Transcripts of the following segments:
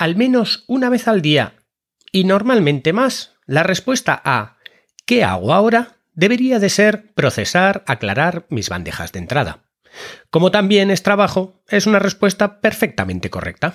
al menos una vez al día y normalmente más, la respuesta a ¿qué hago ahora? debería de ser procesar, aclarar mis bandejas de entrada. Como también es trabajo, es una respuesta perfectamente correcta.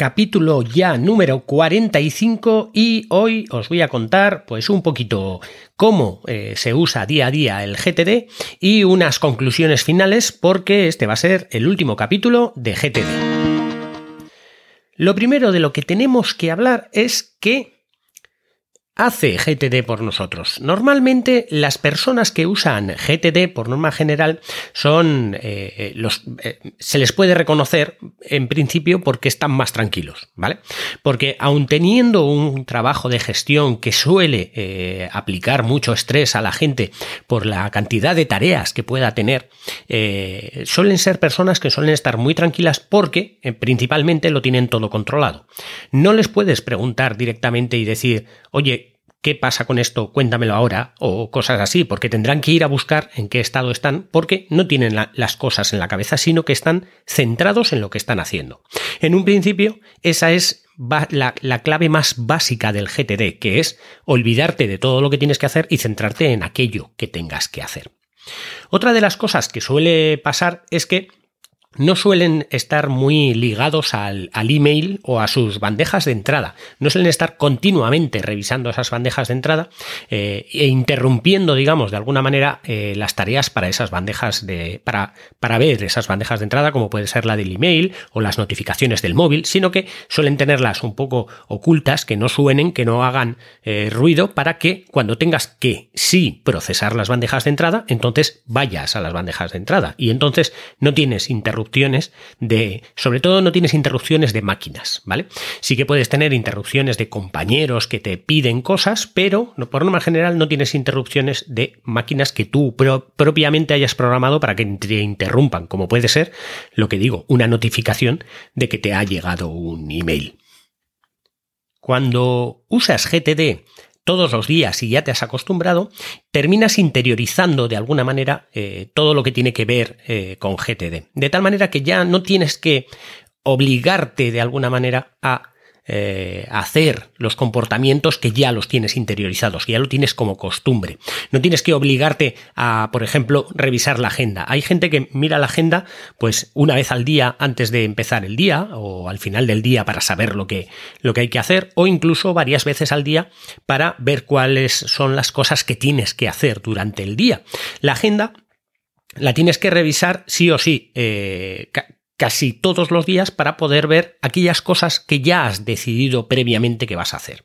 Capítulo ya número 45 y hoy os voy a contar pues un poquito cómo eh, se usa día a día el GTD y unas conclusiones finales porque este va a ser el último capítulo de GTD. Lo primero de lo que tenemos que hablar es que hace GTD por nosotros? Normalmente las personas que usan GTD por norma general son eh, eh, los eh, se les puede reconocer en principio porque están más tranquilos, ¿vale? Porque aun teniendo un trabajo de gestión que suele aplicar mucho estrés a la gente por la cantidad de tareas que pueda tener, suelen ser personas que suelen estar muy tranquilas porque principalmente lo tienen todo controlado. No les puedes preguntar directamente y decir, oye, ¿qué pasa con esto? Cuéntamelo ahora, o cosas así, porque tendrán que ir a buscar en qué estado están, porque no tienen las cosas en la cabeza, sino que están centrados en lo que están haciendo. En un principio, esa es la, la, clave más básica del GTD, que es olvidarte de todo lo que tienes que hacer y centrarte en aquello que tengas que hacer. Otra de las cosas que suele pasar es que no suelen estar muy ligados al, email o a sus bandejas de entrada. No suelen estar continuamente revisando esas bandejas de entrada eh, e interrumpiendo, digamos, de alguna manera eh, las tareas para esas bandejas de. Para, para ver esas bandejas de entrada, como puede ser la del email o las notificaciones del móvil, sino que suelen tenerlas un poco ocultas, que no suenen, que no hagan eh, ruido, para que cuando tengas que sí procesar las bandejas de entrada, entonces vayas a las bandejas de entrada. Y entonces no tienes interrupción interrupciones de, sobre todo no tienes interrupciones de máquinas, ¿vale? Sí que puedes tener interrupciones de compañeros que te piden cosas, pero por norma general no tienes interrupciones de máquinas que tú propiamente hayas programado para que te interrumpan, como puede ser, lo que digo, una notificación de que te ha llegado un email. Cuando usas GTD todos los días y ya te has acostumbrado, terminas interiorizando de alguna manera eh, todo lo que tiene que ver eh, con GTD. De tal manera que ya no tienes que obligarte de alguna manera a eh, hacer los comportamientos que ya los tienes interiorizados, que ya lo tienes como costumbre. No tienes que obligarte a, por ejemplo, revisar la agenda. Hay gente que mira la agenda pues una vez al día antes de empezar el día o al final del día para saber lo que, lo que hay que hacer o incluso varias veces al día para ver cuáles son las cosas que tienes que hacer durante el día. La agenda la tienes que revisar sí o sí eh, casi todos los días para poder ver aquellas cosas que ya has decidido previamente que vas a hacer.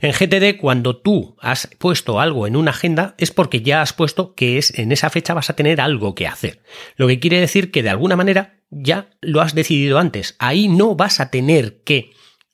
En GTD, cuando tú has puesto algo en una agenda, es porque ya has puesto que es en esa fecha vas a tener algo que hacer. Lo que quiere decir que de alguna manera ya lo has decidido antes. Ahí no vas a tener que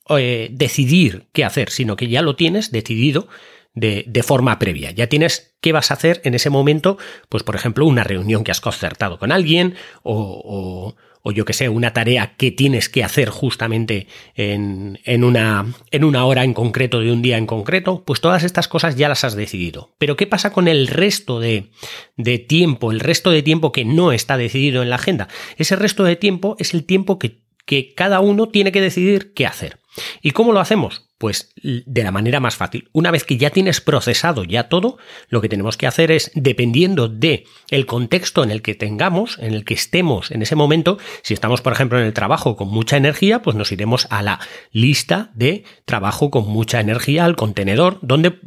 eh, decidir qué hacer, sino que ya lo tienes decidido de, de, forma previa. Ya tienes qué vas a hacer en ese momento, pues por ejemplo, una reunión que has concertado con alguien o, o yo que sé, una tarea que tienes que hacer justamente en, en, una, en una hora en concreto de un día en concreto, pues todas estas cosas ya las has decidido. Pero ¿qué pasa con el resto de, de tiempo, el resto de tiempo que no está decidido en la agenda? Ese resto de tiempo es el tiempo que, que cada uno tiene que decidir qué hacer. ¿Y cómo lo hacemos? Pues de la manera más fácil. Una vez que ya tienes procesado ya todo, lo que tenemos que hacer es, dependiendo de el contexto en el que tengamos, en el que estemos en ese momento, si estamos, por ejemplo, en el trabajo con mucha energía, pues nos iremos a la lista de trabajo con mucha energía, al contenedor, donde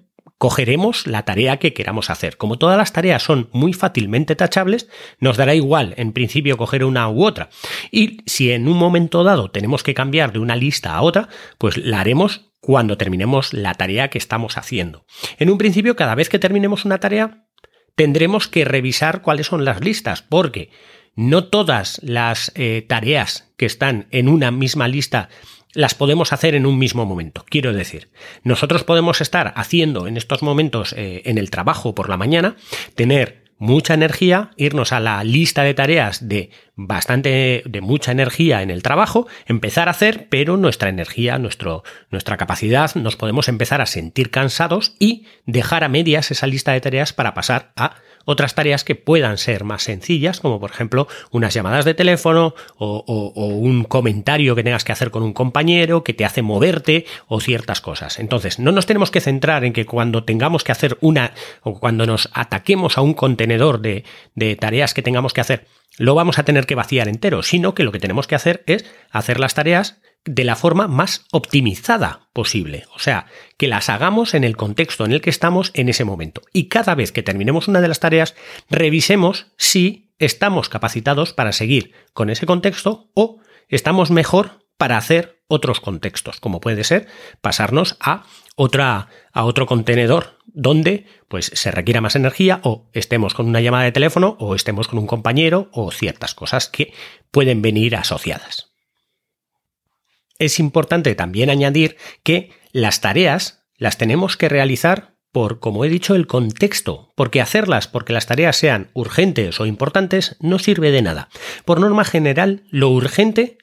cogeremos la tarea que queramos hacer. Como todas las tareas son muy fácilmente tachables, nos dará igual en principio coger una u otra. Y si en un momento dado tenemos que cambiar de una lista a otra, pues la haremos cuando terminemos la tarea que estamos haciendo. En un principio, cada vez que terminemos una tarea, tendremos que revisar cuáles son las listas, porque no todas las eh, tareas que están en una misma lista las podemos hacer en un mismo momento. Quiero decir, nosotros podemos estar haciendo en estos momentos eh, en el trabajo por la mañana, tener mucha energía, irnos a la lista de tareas de bastante, de mucha energía en el trabajo, empezar a hacer, pero nuestra energía, nuestro, nuestra capacidad, nos podemos empezar a sentir cansados y dejar a medias esa lista de tareas para pasar a otras tareas que puedan ser más sencillas, como por ejemplo unas llamadas de teléfono o, un comentario que tengas que hacer con un compañero que te hace moverte o ciertas cosas. Entonces, no nos tenemos que centrar en que cuando tengamos que hacer una o cuando nos ataquemos a un contenedor de, tareas que tengamos que hacer, lo vamos a tener que vaciar entero, sino que lo que tenemos que hacer es hacer las tareas de la forma más optimizada posible. O sea, que las hagamos en el contexto en el que estamos en ese momento. Y cada vez que terminemos una de las tareas, revisemos si estamos capacitados para seguir con ese contexto o estamos mejor para hacer otros contextos, como puede ser pasarnos a otra a otro contenedor donde pues se requiera más energía o estemos con una llamada de teléfono o estemos con un compañero o ciertas cosas que pueden venir asociadas. Es importante también añadir que las tareas las tenemos que realizar por, como he dicho, el contexto, porque hacerlas porque las tareas sean urgentes o importantes no sirve de nada. Por norma general, lo urgente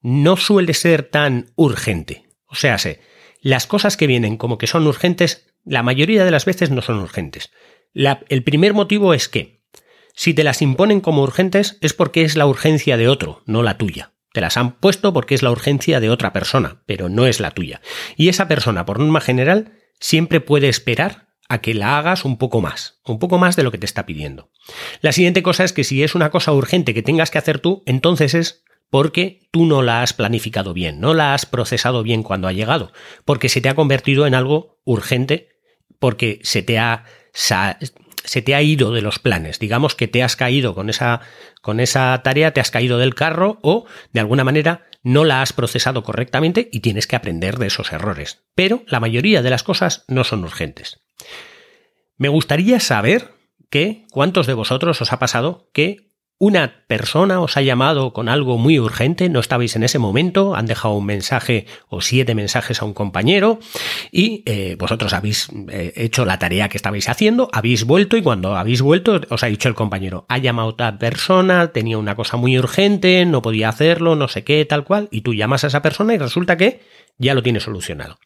no suele ser tan urgente. O sea, las cosas que vienen como que son urgentes, la mayoría de las veces no son urgentes. el primer motivo es que, si te las imponen como urgentes, es porque es la urgencia de otro, no la tuya. Te las han puesto porque es la urgencia de otra persona, pero no es la tuya. Y esa persona, por norma general, siempre puede esperar a que la hagas un poco más, un poco más de lo que te está pidiendo. La siguiente cosa es que si es una cosa urgente que tengas que hacer tú, entonces es porque tú no la has planificado bien, no la has procesado bien cuando ha llegado, porque se te ha convertido en algo urgente, porque se te ha se te ha ido de los planes. Digamos que te has caído con esa, con esa tarea, te has caído del carro o de alguna manera no la has procesado correctamente y tienes que aprender de esos errores. Pero la mayoría de las cosas no son urgentes. Me gustaría saber que cuántos de vosotros os ha pasado que una persona os ha llamado con algo muy urgente, no estabais en ese momento, han dejado un mensaje o siete mensajes a un compañero y eh, vosotros habéis eh, hecho la tarea que estabais haciendo, habéis vuelto y cuando habéis vuelto os ha dicho el compañero, ha llamado otra persona, tenía una cosa muy urgente, no podía hacerlo, no sé qué, tal cual, y tú llamas a esa persona y resulta que ya lo tiene solucionado.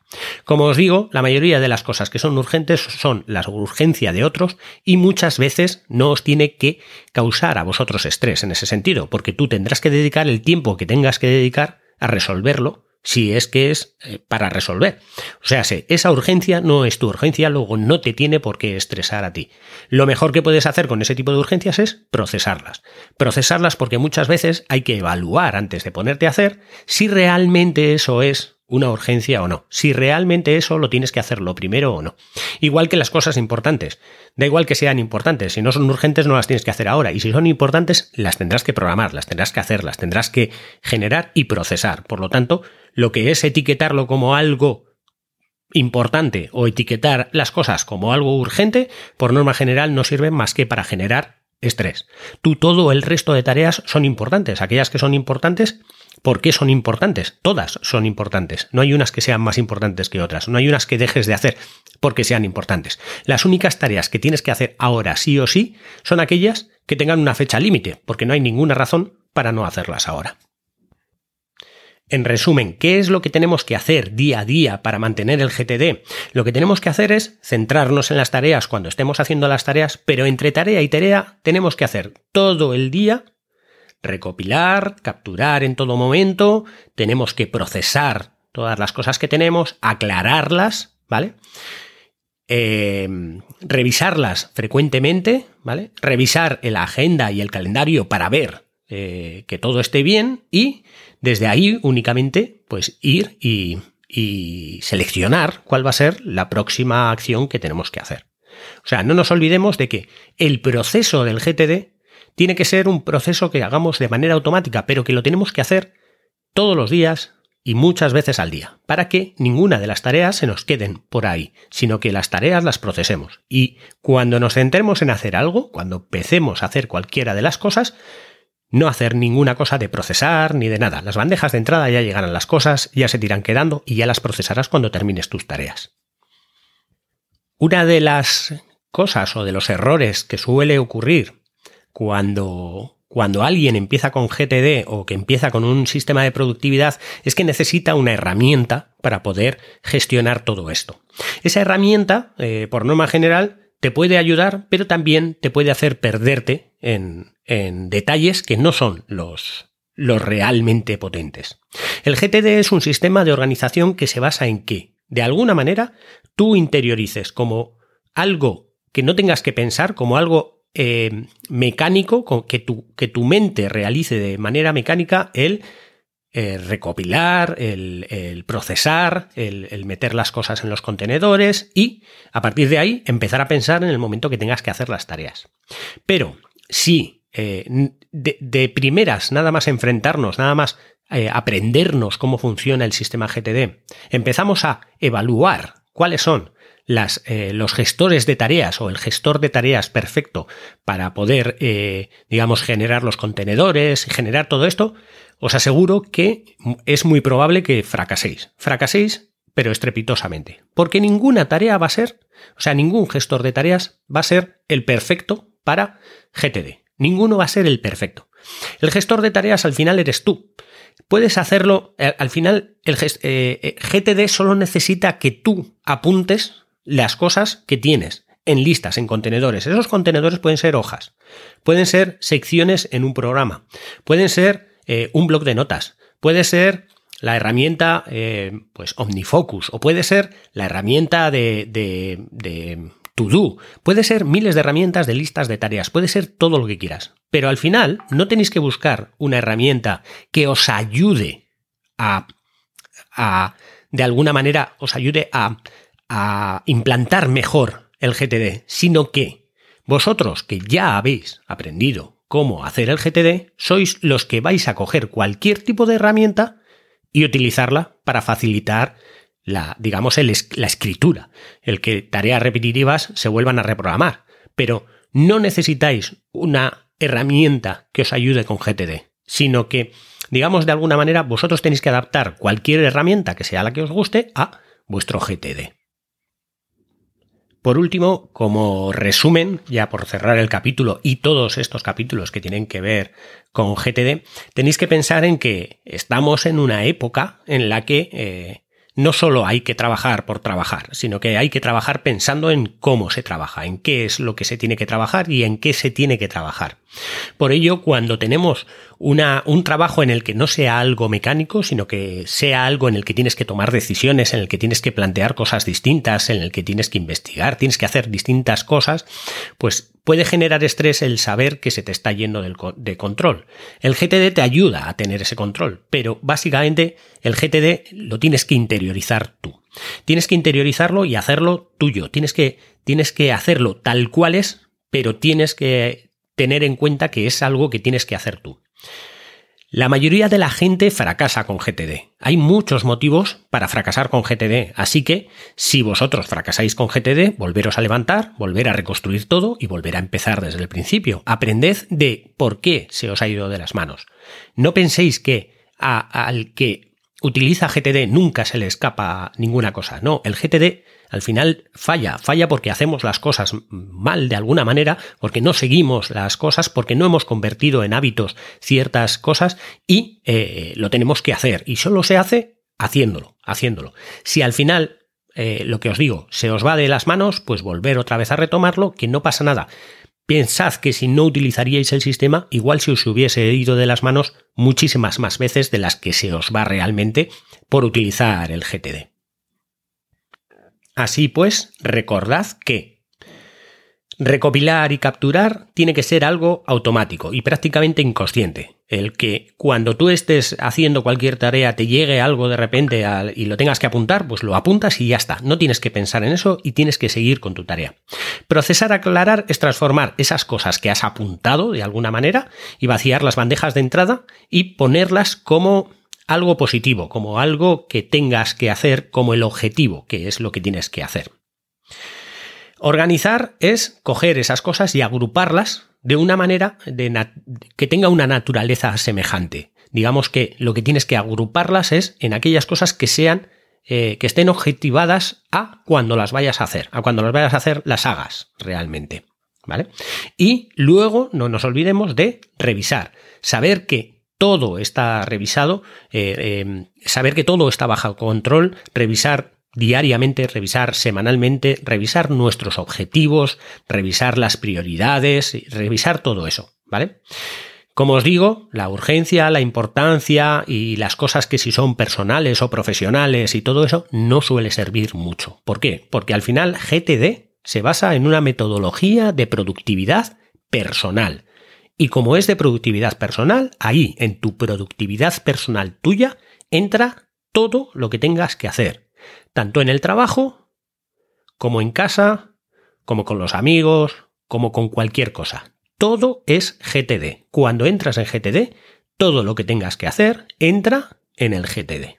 Como os digo, la mayoría de las cosas que son urgentes son la urgencia de otros y muchas veces no os tiene que causar a vosotros estrés en ese sentido, porque tú tendrás que dedicar el tiempo que tengas que dedicar a resolverlo si es que es eh, para resolver. O sea, esa urgencia no es tu urgencia, luego no te tiene por qué estresar a ti. Lo mejor que puedes hacer con ese tipo de urgencias es procesarlas. Procesarlas porque muchas veces hay que evaluar antes de ponerte a hacer si realmente eso es una urgencia o no. Si realmente eso lo tienes que hacer lo primero o no. Igual que las cosas importantes. Da igual que sean importantes. Si no son urgentes no las tienes que hacer ahora. Y si son importantes las tendrás que programar, las tendrás que hacer, las tendrás que generar y procesar. Por lo tanto, lo que es etiquetarlo como algo importante o etiquetar las cosas como algo urgente, por norma general no sirve más que para generar estrés. Tú todo el resto de tareas son importantes. Aquellas que son importantes ¿Por qué son importantes? Todas son importantes. No hay unas que sean más importantes que otras. No hay unas que dejes de hacer porque sean importantes. Las únicas tareas que tienes que hacer ahora sí o sí son aquellas que tengan una fecha límite, porque no hay ninguna razón para no hacerlas ahora. En resumen, ¿qué es lo que tenemos que hacer día a día para mantener el GTD? Lo que tenemos que hacer es centrarnos en las tareas cuando estemos haciendo las tareas, pero entre tarea y tarea tenemos que hacer todo el día recopilar, capturar en todo momento, tenemos que procesar todas las cosas que tenemos, aclararlas, ¿vale? Eh, revisarlas frecuentemente, ¿vale? Revisar la agenda y el calendario para ver eh, que todo esté bien y desde ahí únicamente pues ir y, y seleccionar cuál va a ser la próxima acción que tenemos que hacer. O sea, no nos olvidemos de que el proceso del GTD tiene que ser un proceso que hagamos de manera automática, pero que lo tenemos que hacer todos los días y muchas veces al día, para que ninguna de las tareas se nos queden por ahí, sino que las tareas las procesemos. Y cuando nos centremos en hacer algo, cuando empecemos a hacer cualquiera de las cosas, no hacer ninguna cosa de procesar ni de nada. Las bandejas de entrada ya llegarán las cosas, ya se te irán quedando y ya las procesarás cuando termines tus tareas. Una de las cosas o de los errores que suele ocurrir cuando, cuando alguien empieza con GTD o que empieza con un sistema de productividad es que necesita una herramienta para poder gestionar todo esto. Esa herramienta, eh, por norma general, te puede ayudar, pero también te puede hacer perderte en, en detalles que no son los, los realmente potentes. El GTD es un sistema de organización que se basa en que, de alguna manera, tú interiorices como algo que no tengas que pensar, como algo eh, mecánico, que tu, que tu mente realice de manera mecánica el eh, recopilar, el, procesar, el, meter las cosas en los contenedores y a partir de ahí empezar a pensar en el momento que tengas que hacer las tareas. Pero si eh, de, primeras nada más enfrentarnos, nada más aprendernos cómo funciona el sistema GTD, empezamos a evaluar cuáles son las, los gestores de tareas o el gestor de tareas perfecto para poder, digamos, generar los contenedores y generar todo esto, os aseguro que es muy probable que fracaséis. Fracaséis, pero estrepitosamente. Porque ninguna tarea va a ser, o sea, ningún gestor de tareas va a ser el perfecto para GTD. Ninguno va a ser el perfecto. El gestor de tareas al final eres tú. Puedes hacerlo, eh, al final el GTD eh, eh, solo necesita que tú apuntes las cosas que tienes en listas, en contenedores. Esos contenedores pueden ser hojas, pueden ser secciones en un programa, pueden ser eh, un blog de notas, puede ser la herramienta eh, pues OmniFocus o puede ser la herramienta de, de, de To puede ser miles de herramientas de listas de tareas, puede ser todo lo que quieras. Pero al final no tenéis que buscar una herramienta que os ayude a, a de alguna manera, os ayude a, a implantar mejor el GTD, sino que vosotros que ya habéis aprendido cómo hacer el GTD, sois los que vais a coger cualquier tipo de herramienta y utilizarla para facilitar la, digamos, la escritura, el que tareas repetitivas se vuelvan a reprogramar. Pero no necesitáis una herramienta que os ayude con GTD, sino que, digamos, de alguna manera vosotros tenéis que adaptar cualquier herramienta que sea la que os guste a vuestro GTD. Por último, como resumen, ya por cerrar el capítulo y todos estos capítulos que tienen que ver con GTD, tenéis que pensar en que estamos en una época en la que eh, no solo hay que trabajar por trabajar, sino que hay que trabajar pensando en cómo se trabaja, en qué es lo que se tiene que trabajar y en qué se tiene que trabajar. Por ello, cuando tenemos una, un trabajo en el que no sea algo mecánico, sino que sea algo en el que tienes que tomar decisiones, en el que tienes que plantear cosas distintas, en el que tienes que investigar, tienes que hacer distintas cosas, pues puede generar estrés el saber que se te está yendo de control. El GTD te ayuda a tener ese control, pero básicamente el GTD lo tienes que interiorizar tú. Tienes que interiorizarlo y hacerlo tuyo. Tienes que, tienes que hacerlo tal cual es, pero tienes que tener en cuenta que es algo que tienes que hacer tú. La mayoría de la gente fracasa con GTD. Hay muchos motivos para fracasar con GTD, así que si vosotros fracasáis con GTD, volveros a levantar, volver a reconstruir todo y volver a empezar desde el principio. Aprended de por qué se os ha ido de las manos. No penséis que al que utiliza GTD nunca se le escapa ninguna cosa. No, el GTD al final falla, falla porque hacemos las cosas mal de alguna manera, porque no seguimos las cosas, porque no hemos convertido en hábitos ciertas cosas y eh, lo tenemos que hacer. Y solo se hace haciéndolo, haciéndolo. Si al final eh, lo que os digo se os va de las manos, pues volver otra vez a retomarlo, que no pasa nada. Pensad que si no utilizaríais el sistema, igual si os hubiese ido de las manos muchísimas más veces de las que se os va realmente por utilizar el GTD. Así pues, recordad que Recopilar y capturar tiene que ser algo automático y prácticamente inconsciente. El que cuando tú estés haciendo cualquier tarea te llegue algo de repente y lo tengas que apuntar, pues lo apuntas y ya está. No tienes que pensar en eso y tienes que seguir con tu tarea. Procesar, aclarar es transformar esas cosas que has apuntado de alguna manera y vaciar las bandejas de entrada y ponerlas como algo positivo, como algo que tengas que hacer como el objetivo, que es lo que tienes que hacer. Organizar es coger esas cosas y agruparlas de una manera que tenga una naturaleza semejante. Digamos que lo que tienes que agruparlas es en aquellas cosas que sean eh, que estén objetivadas a cuando las vayas a hacer, a cuando las vayas a hacer las hagas realmente. ¿Vale? Y luego no nos olvidemos de revisar, saber que todo está revisado, eh, eh, saber que todo está bajo control, revisar diariamente, revisar semanalmente, revisar nuestros objetivos, revisar las prioridades, revisar todo eso, ¿vale? Como os digo, la urgencia, la importancia y las cosas que si son personales o profesionales y todo eso no suele servir mucho. ¿Por qué? Porque al final GTD se basa en una metodología de productividad personal. Y como es de productividad personal, ahí, en tu productividad personal tuya, entra todo lo que tengas que hacer tanto en el trabajo, como en casa, como con los amigos, como con cualquier cosa. Todo es GTD. Cuando entras en GTD, todo lo que tengas que hacer entra en el GTD.